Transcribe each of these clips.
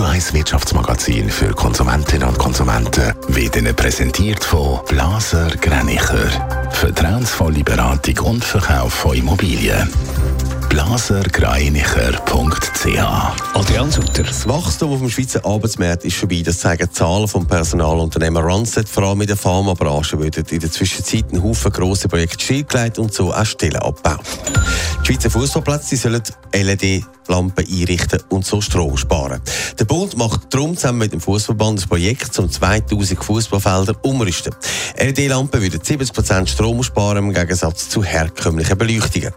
Radio 1 Wirtschaftsmagazin für Konsumentinnen und Konsumenten wird Ihnen präsentiert von Blaser Greinicher. Vertrauensvolle Beratung und Verkauf von Immobilien blasergreinicher.ch Adrian Sutter. Das Wachstum auf dem Schweizer Arbeitsmarkt ist vorbei. Das zeigen Zahlen vom Personalunternehmen Randstad. Vor allem in der Pharmabranche werden in der Zwischenzeit ein Haufen grosse Projekte stillgelegt und so auch Stellen abgebaut. Schweizer Fußballplätze sollen LED Lampen einrichten und so Strom sparen. Der Bund macht darum zusammen mit dem Fußballband ein Projekt zum 2000 Fußballfelder umrüsten. LED-Lampen würden 70% Strom sparen im Gegensatz zu herkömmlichen Beleuchtungen.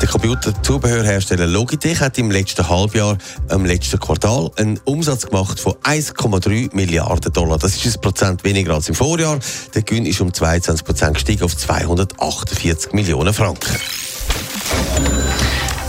Der Computerzubehörhersteller Logitech hat im letzten Halbjahr, im letzten Quartal, einen Umsatz gemacht von 1,3 Milliarden Dollar. Das ist ein Prozent weniger als im Vorjahr. Der Gewinn ist um 22 Prozent gestiegen auf 248 Millionen Franken.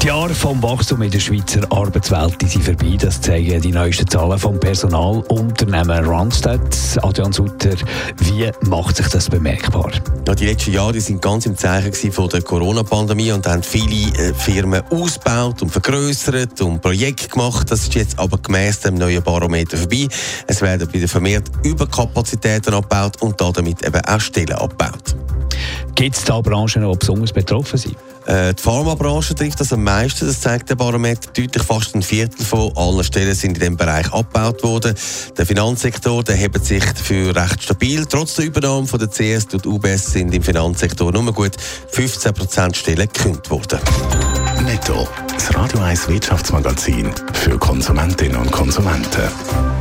Die Jahre vom Wachstum in der Schweizer Arbeitswelt sind vorbei. Das zeigen die neuesten Zahlen vom Personalunternehmen Randstad. Adrian Sutter, wie macht sich das bemerkbar? Ja, die letzten Jahre die sind ganz im Zeichen von der Corona-Pandemie und haben viele äh, Firmen ausgebaut und vergrößert und Projekte gemacht. Das ist jetzt aber gemäss dem neuen Barometer vorbei. Es werden wieder vermehrt Überkapazitäten abgebaut und damit eben auch Stellen abgebaut. Gibt es da Branchen, die besonders betroffen sind? Äh, die Pharmabranche trifft das am meisten, das zeigt der Barometer deutlich. Fast ein Viertel von allen Stellen sind in diesem Bereich abgebaut worden. Der Finanzsektor der hebt sich für recht stabil. Trotz der Übernahme von der CS und UBS sind im Finanzsektor nur gut 15% Stellen gekündigt worden. Netto, das Radio 1 Wirtschaftsmagazin für Konsumentinnen und Konsumenten.